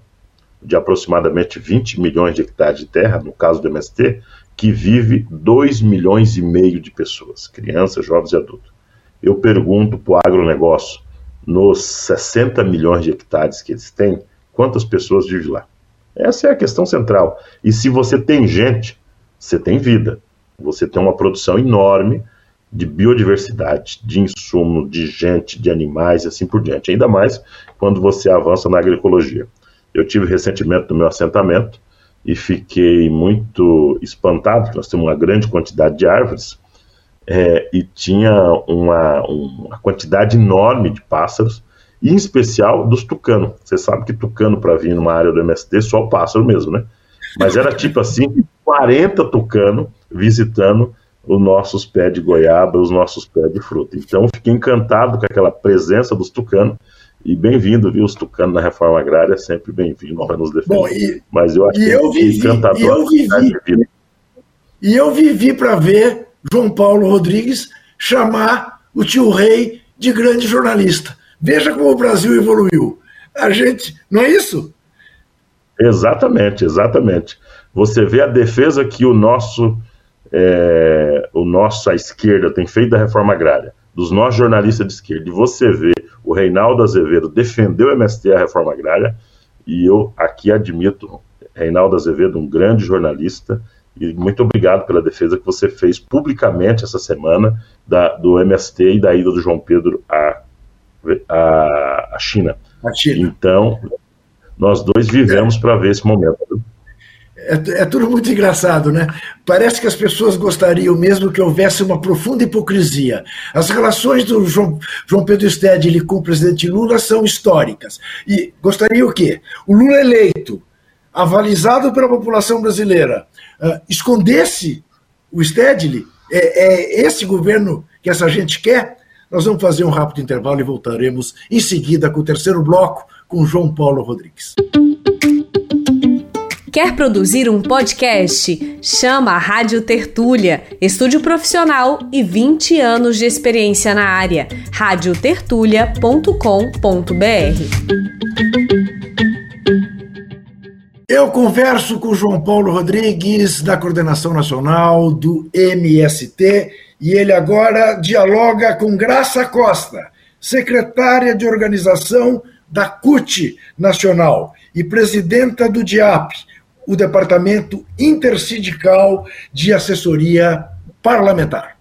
de aproximadamente 20 milhões de hectares de terra, no caso do MST, que vive 2 milhões e meio de pessoas, crianças, jovens e adultos. Eu pergunto para o agronegócio, nos 60 milhões de hectares que eles têm, quantas pessoas vivem lá? Essa é a questão central. E se você tem gente, você tem vida. Você tem uma produção enorme de biodiversidade, de insumo, de gente, de animais e assim por diante. Ainda mais quando você avança na agroecologia. Eu tive recentemente no meu assentamento e fiquei muito espantado, que nós temos uma grande quantidade de árvores é, e tinha uma, uma quantidade enorme de pássaros, e em especial dos tucanos. Você sabe que tucano para vir numa área do MST só o pássaro mesmo, né? Mas era tipo assim, 40 tucanos visitando os nossos pés de goiaba, os nossos pés de fruta. Então, fiquei encantado com aquela presença dos tucanos. E bem-vindo, viu? Os tucanos na reforma agrária, sempre bem-vindo para nos defender. Bom, e, Mas eu acho que eu vivi, encantador. E eu vivi, e eu vivi para ver João Paulo Rodrigues chamar o tio Rei de grande jornalista. Veja como o Brasil evoluiu. A gente, não é isso? Exatamente, exatamente. Você vê a defesa que o nosso é, o nosso, a esquerda, tem feito da reforma agrária, dos nossos jornalistas de esquerda, e você vê o Reinaldo Azevedo defender o MST a reforma agrária, e eu aqui admito Reinaldo Azevedo, um grande jornalista, e muito obrigado pela defesa que você fez publicamente essa semana da, do MST e da ida do João Pedro a a, a China. A China. Então, nós dois vivemos para ver esse momento. É, é, tudo muito engraçado, né? Parece que as pessoas gostariam mesmo que houvesse uma profunda hipocrisia. As relações do João, João Pedro Stedley com o presidente Lula são históricas. E gostaria o quê? O Lula eleito, avalizado pela população brasileira, uh, escondesse o Stedley? É, é esse governo que essa gente quer? Nós vamos fazer um rápido intervalo e voltaremos em seguida com o terceiro bloco com João Paulo Rodrigues. Quer produzir um podcast? Chama a Rádio Tertúlia, estúdio profissional e 20 anos de experiência na área. radiotertulia.com.br Eu converso com João Paulo Rodrigues, da coordenação nacional do MST, e ele agora dialoga com Graça Costa, secretária de organização da CUT Nacional e presidenta do DIAP, o Departamento Intersindical de Assessoria Parlamentar.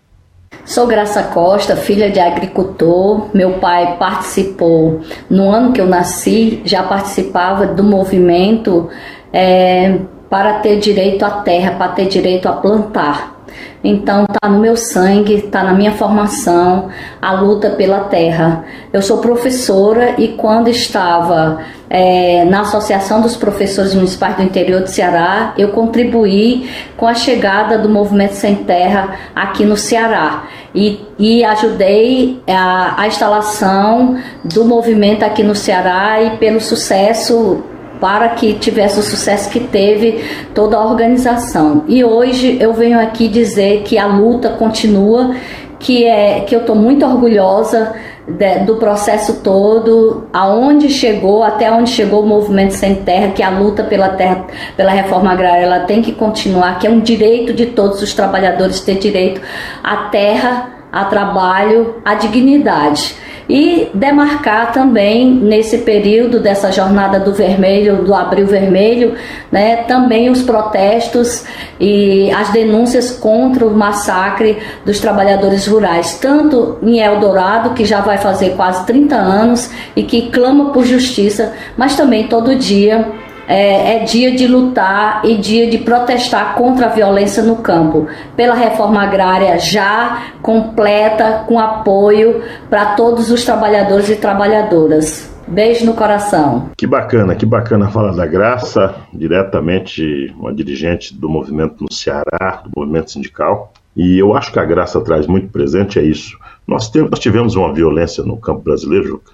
Sou Graça Costa, filha de agricultor. Meu pai participou, no ano que eu nasci, já participava do movimento é, para ter direito à terra, para ter direito a plantar. Então tá no meu sangue, tá na minha formação a luta pela terra. Eu sou professora e quando estava é, na Associação dos Professores Municipais do Interior de Ceará, eu contribuí com a chegada do Movimento Sem Terra aqui no Ceará e, e ajudei a, a instalação do movimento aqui no Ceará e pelo sucesso para que tivesse o sucesso que teve toda a organização. E hoje eu venho aqui dizer que a luta continua, que é que eu estou muito orgulhosa de, do processo todo, aonde chegou, até onde chegou o movimento sem terra, que a luta pela terra, pela reforma agrária, ela tem que continuar, que é um direito de todos os trabalhadores ter direito à terra, a trabalho, à dignidade e demarcar também nesse período dessa jornada do vermelho, do abril vermelho, né, também os protestos e as denúncias contra o massacre dos trabalhadores rurais, tanto em Eldorado, que já vai fazer quase 30 anos e que clama por justiça, mas também todo dia é, é, dia de lutar e dia de protestar contra a violência no campo, pela reforma agrária já completa, com apoio para todos os trabalhadores e trabalhadoras. Beijo no coração. Que bacana, que bacana falar da Graça, diretamente uma dirigente do movimento no Ceará, do movimento sindical. E eu acho que a Graça traz muito presente é isso. Nós, temos, nós tivemos uma violência no campo brasileiro, Juca,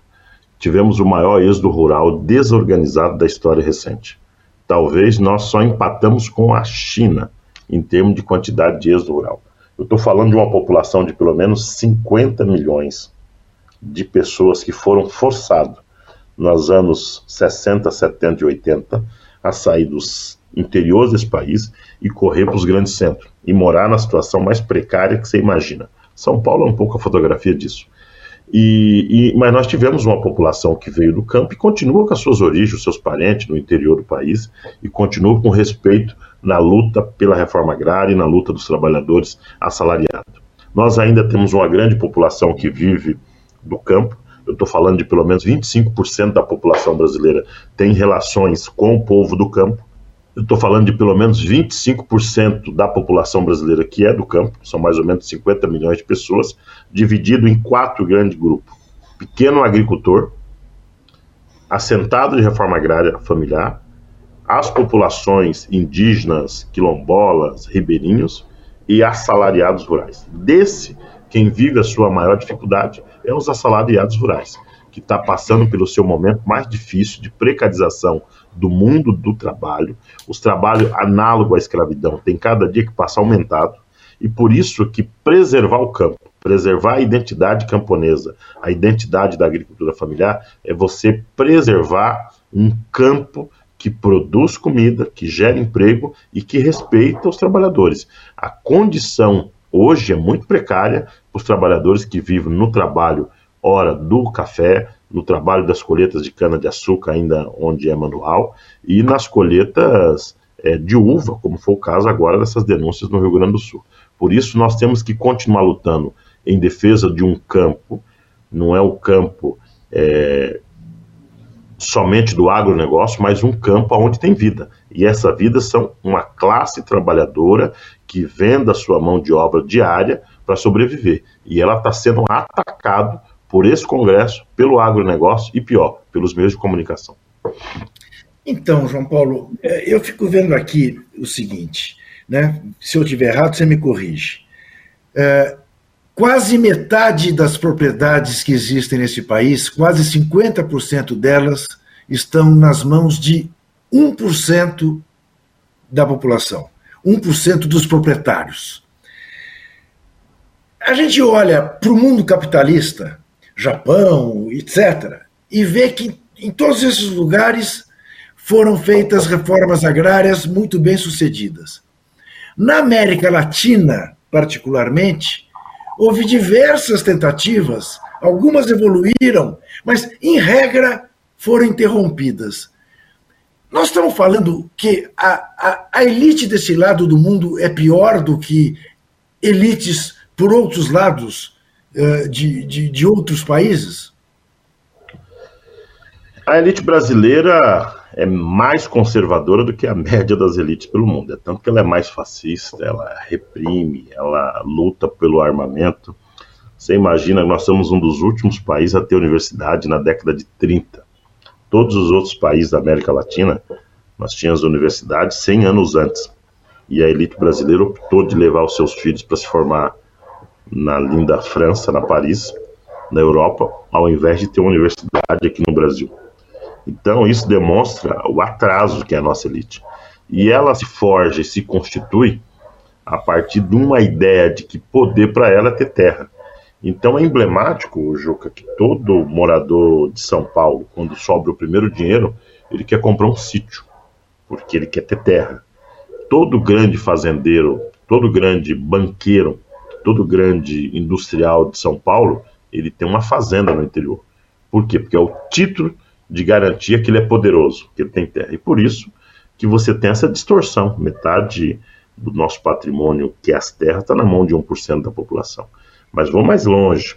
tivemos o maior êxodo rural desorganizado da história recente. Talvez nós só empatamos com a China em termos de quantidade de êxodo rural. Eu estou falando de uma população de pelo menos 50 milhões de pessoas que foram forçados nos anos 60, 70 e 80 a sair dos interiores desse país e correr para os grandes centros e morar na situação mais precária que você imagina. São Paulo é um pouco a fotografia disso. E, e, mas nós tivemos uma população que veio do campo e continua com as suas origens, seus parentes no interior do país, e continua com respeito na luta pela reforma agrária e na luta dos trabalhadores assalariados. Nós ainda temos uma grande população que vive do campo, eu estou falando de pelo menos 25% da população brasileira tem relações com o povo do campo, eu estou falando de pelo menos 25% da população brasileira que é do campo, são mais ou menos 50 milhões de pessoas, dividido em quatro grandes grupos: pequeno agricultor, assentado de reforma agrária familiar, as populações indígenas, quilombolas, ribeirinhos e assalariados rurais. Desse, quem vive a sua maior dificuldade é os assalariados rurais, que está passando pelo seu momento mais difícil de precarização do mundo do trabalho, os trabalhos análogos à escravidão tem cada dia que passa aumentado, e por isso que preservar o campo, preservar a identidade camponesa, a identidade da agricultura familiar, é você preservar um campo que produz comida, que gera emprego e que respeita os trabalhadores. A condição hoje é muito precária para os trabalhadores que vivem no trabalho hora do café, no trabalho das colheitas de cana-de-açúcar, ainda onde é manual, e nas colheitas é, de uva, como foi o caso agora dessas denúncias no Rio Grande do Sul. Por isso, nós temos que continuar lutando em defesa de um campo, não é o campo é, somente do agronegócio, mas um campo onde tem vida. E essa vida são uma classe trabalhadora que vende a sua mão de obra diária para sobreviver. E ela está sendo atacado por esse Congresso, pelo agronegócio e pior, pelos meios de comunicação. Então, João Paulo, é, eu fico vendo aqui o seguinte, né? Se eu estiver errado, você me corrige. É, quase metade das propriedades que existem nesse país, quase 50% delas, estão nas mãos de 1% da população, 1% dos proprietários. A gente olha para o mundo capitalista, Japão, etc., e vê que em todos esses lugares foram feitas reformas agrárias muito bem sucedidas. Na América Latina, particularmente, houve diversas tentativas, algumas evoluíram, mas, em regra, foram interrompidas. Nós estamos falando que a, a, a elite desse lado do mundo é pior do que elites por outros lados de, de, de outros países? A elite brasileira é mais conservadora do que a média das elites pelo mundo. É tanto que ela é mais fascista, ela reprime, ela luta pelo armamento. Você imagina, nós somos um dos últimos países a ter universidade na década de 30. Todos os outros países da América Latina, nós tínhamos universidades 100 anos antes. E a elite brasileira optou de levar os seus filhos para se formar na linda França, na Paris, na Europa, ao invés de ter uma universidade aqui no Brasil. Então, isso demonstra o atraso que é a nossa elite. E ela se forja e se constitui a partir de uma ideia de que poder para ela é ter terra. Então é emblemático, Juca, que todo morador de São Paulo, quando sobra o primeiro dinheiro, ele quer comprar um sítio, porque ele quer ter terra. Todo grande fazendeiro, todo grande banqueiro, todo grande industrial de São Paulo, ele tem uma fazenda no interior. Por quê? Porque é o título de garantia que ele é poderoso, que ele tem terra. E por isso que você tem essa distorção. Metade do nosso patrimônio, que é as terras, está na mão de 1% da população. Mas vamos mais longe.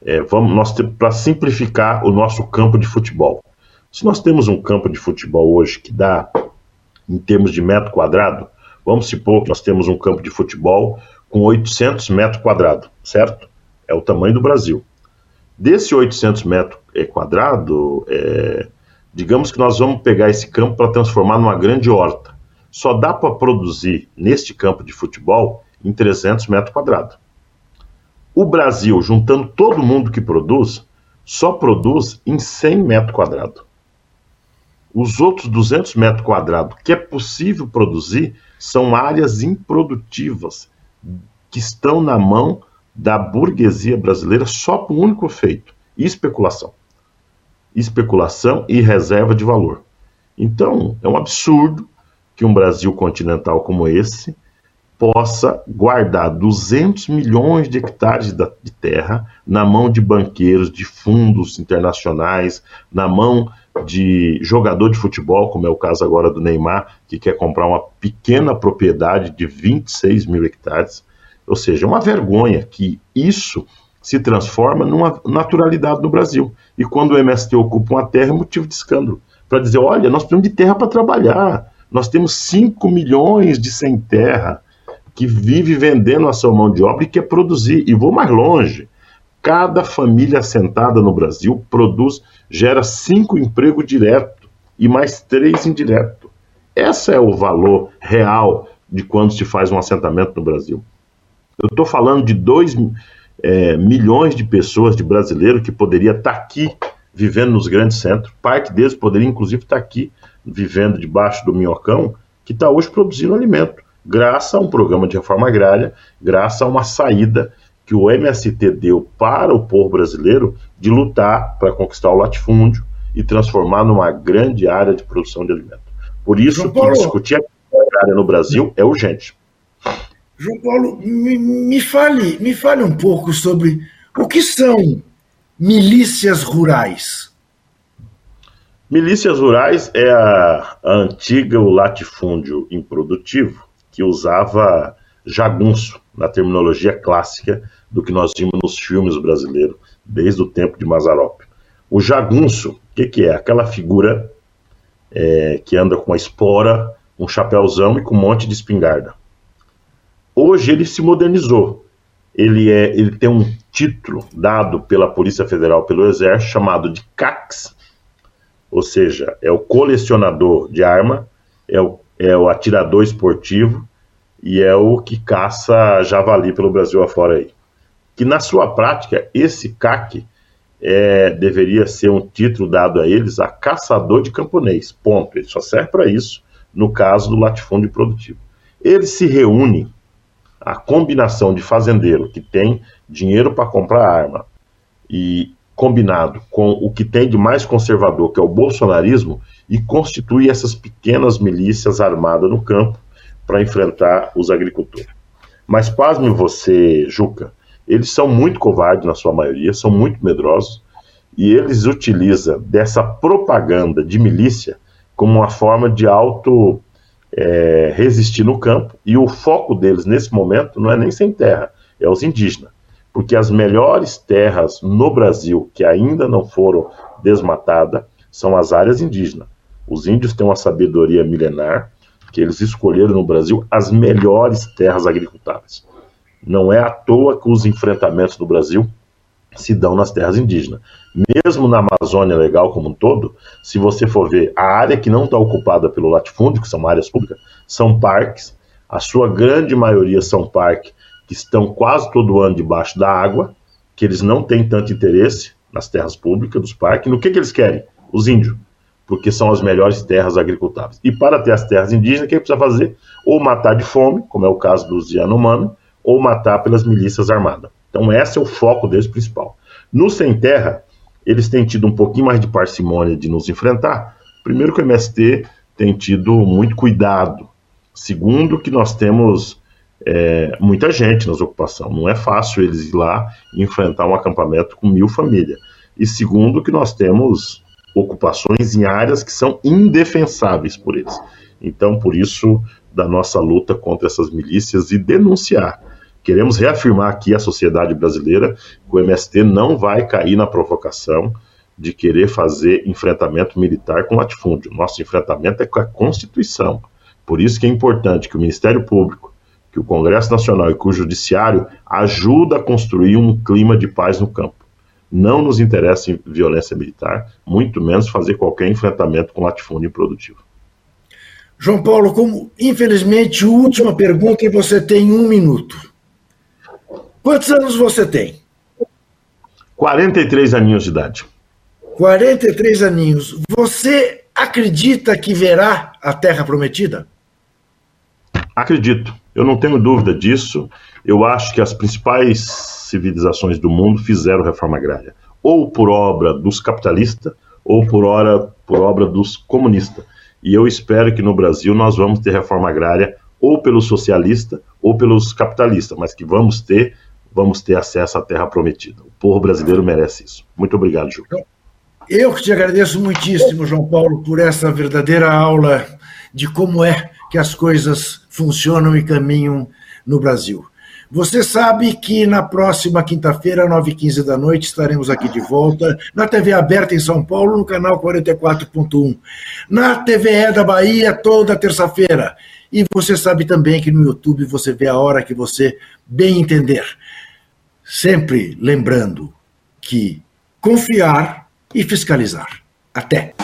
É, vamos nós para simplificar o nosso campo de futebol. Se nós temos um campo de futebol hoje que dá, em termos de metro quadrado, vamos supor que nós temos um campo de futebol com 800 metros quadrados, certo? É o tamanho do Brasil. Desse 800 metros é, quadrados, é, digamos que nós vamos pegar esse campo para transformar numa grande horta. Só dá para produzir neste campo de futebol em 300 metros quadrados. O Brasil, juntando todo mundo que produz, só produz em 100 metros quadrados. Os outros 200 metros quadrados que é possível produzir são áreas improdutivas que estão na mão da burguesia brasileira só por um único feito: especulação. Especulação e reserva de valor. Então, é um absurdo que um Brasil continental como esse possa guardar 200 milhões de hectares de terra na mão de banqueiros, de fundos internacionais, na mão de jogador de futebol, como é o caso agora do Neymar, que quer comprar uma pequena propriedade de 26 mil hectares ou seja, é uma vergonha que isso se transforma numa naturalidade no Brasil. E quando o MST ocupa uma terra, é motivo de escândalo. Para dizer, olha, nós precisamos de terra para trabalhar. Nós temos 5 milhões de sem terra que vive vendendo a sua mão de obra e quer produzir. E vou mais longe. Cada família assentada no Brasil produz, gera cinco empregos direto e mais três indireto. Esse é o valor real de quando se faz um assentamento no Brasil. Eu estou falando de 2 é, milhões de pessoas, de brasileiros, que poderia estar tá aqui vivendo nos grandes centros. Parte deles poderia, inclusive, estar tá aqui vivendo debaixo do minhocão, que está hoje produzindo alimento, graças a um programa de reforma agrária, graças a uma saída que o MST deu para o povo brasileiro de lutar para conquistar o latifúndio e transformar numa grande área de produção de alimento. Por isso que discutir a agrária no Brasil é urgente. João Paulo, me, me, fale, me fale um pouco sobre o que são milícias rurais. Milícias rurais é a, a antiga o latifúndio improdutivo que usava jagunço na terminologia clássica do que nós vimos nos filmes brasileiros desde o tempo de Mazarop. O jagunço, o que, que é? Aquela figura é, que anda com uma espora, um chapéuzão e com um monte de espingarda. Hoje ele se modernizou. Ele, é, ele tem um título dado pela Polícia Federal, pelo Exército, chamado de CACS, ou seja, é o colecionador de arma, é o, é o atirador esportivo e é o que caça javali pelo Brasil afora aí. Que na sua prática, esse CAC é, deveria ser um título dado a eles a caçador de camponês, ponto. Ele só serve para isso no caso do latifúndio produtivo. Ele se reúne a combinação de fazendeiro que tem dinheiro para comprar arma e combinado com o que tem de mais conservador, que é o bolsonarismo, e constitui essas pequenas milícias armadas no campo para enfrentar os agricultores. Mas pasme você, Juca, eles são muito covardes na sua maioria, são muito medrosos, e eles utilizam dessa propaganda de milícia como uma forma de auto é, resistir no campo, e o foco deles nesse momento não é nem sem terra, é os indígenas porque as melhores terras no Brasil que ainda não foram desmatadas são as áreas indígenas. Os índios têm uma sabedoria milenar que eles escolheram no Brasil as melhores terras agricultáveis. Não é à toa que os enfrentamentos no Brasil se dão nas terras indígenas. Mesmo na Amazônia legal como um todo, se você for ver a área que não está ocupada pelo latifúndio, que são áreas públicas, são parques. A sua grande maioria são parques que estão quase todo ano debaixo da água, que eles não têm tanto interesse nas terras públicas dos parques. No que, que eles querem? Os índios, porque são as melhores terras agricultáveis. E para ter as terras indígenas, o que, que precisa fazer? Ou matar de fome, como é o caso dos Yanomami, ou matar pelas milícias armadas. Então, esse é o foco deles principal. No Sem Terra, eles têm tido um pouquinho mais de parcimônia de nos enfrentar. Primeiro, que o MST tem tido muito cuidado. Segundo, que nós temos é, muita gente nas ocupações. Não é fácil eles ir lá e enfrentar um acampamento com mil famílias. E segundo, que nós temos ocupações em áreas que são indefensáveis por eles. Então, por isso, da nossa luta contra essas milícias e denunciar. Queremos reafirmar aqui à sociedade brasileira que o MST não vai cair na provocação de querer fazer enfrentamento militar com latifúndio. Nosso enfrentamento é com a Constituição. Por isso que é importante que o Ministério Público, que o Congresso Nacional e que o Judiciário ajuda a construir um clima de paz no campo. Não nos interessa violência militar, muito menos fazer qualquer enfrentamento com latifúndio improdutivo. João Paulo, como infelizmente última pergunta e você tem um minuto. Quantos anos você tem? 43 aninhos de idade. 43 aninhos. Você acredita que verá a Terra Prometida? Acredito. Eu não tenho dúvida disso. Eu acho que as principais civilizações do mundo fizeram reforma agrária, ou por obra dos capitalistas, ou por, hora, por obra dos comunistas. E eu espero que no Brasil nós vamos ter reforma agrária ou pelo socialista ou pelos capitalistas, mas que vamos ter, vamos ter acesso à terra prometida. O povo brasileiro merece isso. Muito obrigado, Ju. Eu que te agradeço muitíssimo, João Paulo, por essa verdadeira aula de como é que as coisas funcionam e caminham no Brasil. Você sabe que na próxima quinta-feira, 9h15 da noite, estaremos aqui de volta na TV aberta em São Paulo, no canal 44.1. Na TVE da Bahia, toda terça-feira. E você sabe também que no YouTube você vê a hora que você bem entender. Sempre lembrando que confiar e fiscalizar. Até!